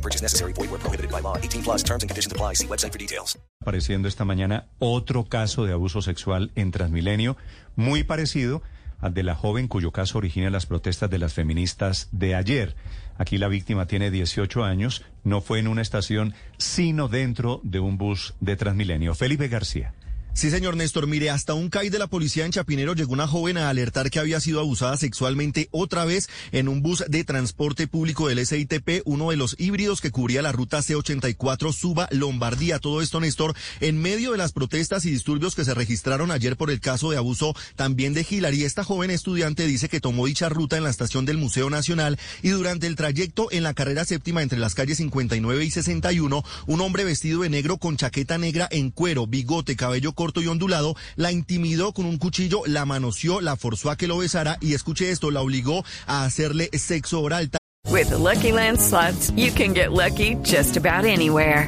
No purchase necessary. Void where prohibited by law. 18 plus terms and conditions apply. See website for details. Apareciendo esta mañana otro caso de abuso sexual en Transmilenio, muy parecido al de la joven cuyo caso origina las protestas de las feministas de ayer. Aquí la víctima tiene 18 años, no fue en una estación, sino dentro de un bus de Transmilenio. Felipe García. Sí, señor Néstor. Mire, hasta un CAI de la policía en Chapinero llegó una joven a alertar que había sido abusada sexualmente otra vez en un bus de transporte público del SITP, uno de los híbridos que cubría la ruta C84 Suba Lombardía. Todo esto, Néstor, en medio de las protestas y disturbios que se registraron ayer por el caso de abuso también de Hilary. Esta joven estudiante dice que tomó dicha ruta en la estación del Museo Nacional y durante el trayecto en la carrera séptima entre las calles 59 y 61, un hombre vestido de negro con chaqueta negra en cuero, bigote, cabello corto y ondulado, la intimidó con un cuchillo, la manoseó, la forzó a que lo besara y escuche esto, la obligó a hacerle sexo oral. With the Lucky Land slots, you can get lucky just about anywhere.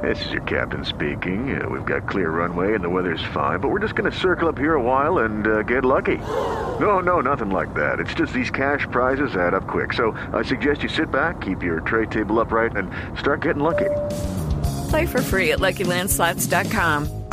This is your captain speaking. Uh, we've got clear runway and the weather's fine, but we're just going to circle up here a while and uh, get lucky. No, no, nothing like that. It's just these cash prizes add up quick. So I suggest you sit back, keep your tray table upright, and start getting lucky. Play for free at LuckyLandSlots.com.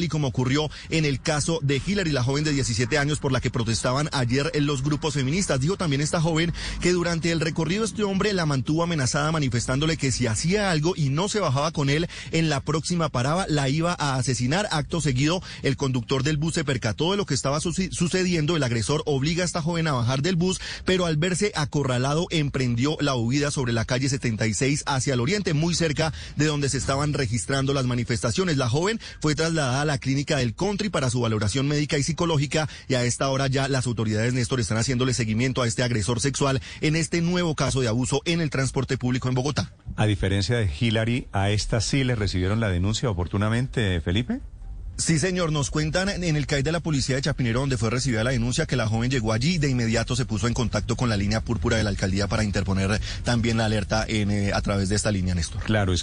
Y como ocurrió en el caso de Hillary, la joven de 17 años por la que protestaban ayer en los grupos feministas. Dijo también esta joven que durante el recorrido este hombre la mantuvo amenazada manifestándole que si hacía algo y no se bajaba con él en la próxima parada la iba a asesinar. Acto seguido, el conductor del bus se percató de lo que estaba sucediendo. El agresor obliga a esta joven a bajar del bus, pero al verse acorralado emprendió la huida sobre la calle 76 hacia el oriente, muy cerca de donde se estaban registrando las manifestaciones. La joven fue trasladada a la clínica del country para su valoración médica y psicológica y a esta hora ya las autoridades Néstor están haciéndole seguimiento a este agresor sexual en este nuevo caso de abuso en el transporte público en Bogotá. A diferencia de Hillary, a esta sí le recibieron la denuncia oportunamente, Felipe. Sí, señor, nos cuentan en el CAI de la policía de Chapinero, donde fue recibida la denuncia, que la joven llegó allí y de inmediato se puso en contacto con la línea púrpura de la alcaldía para interponer también la alerta en, eh, a través de esta línea, Néstor. Claro.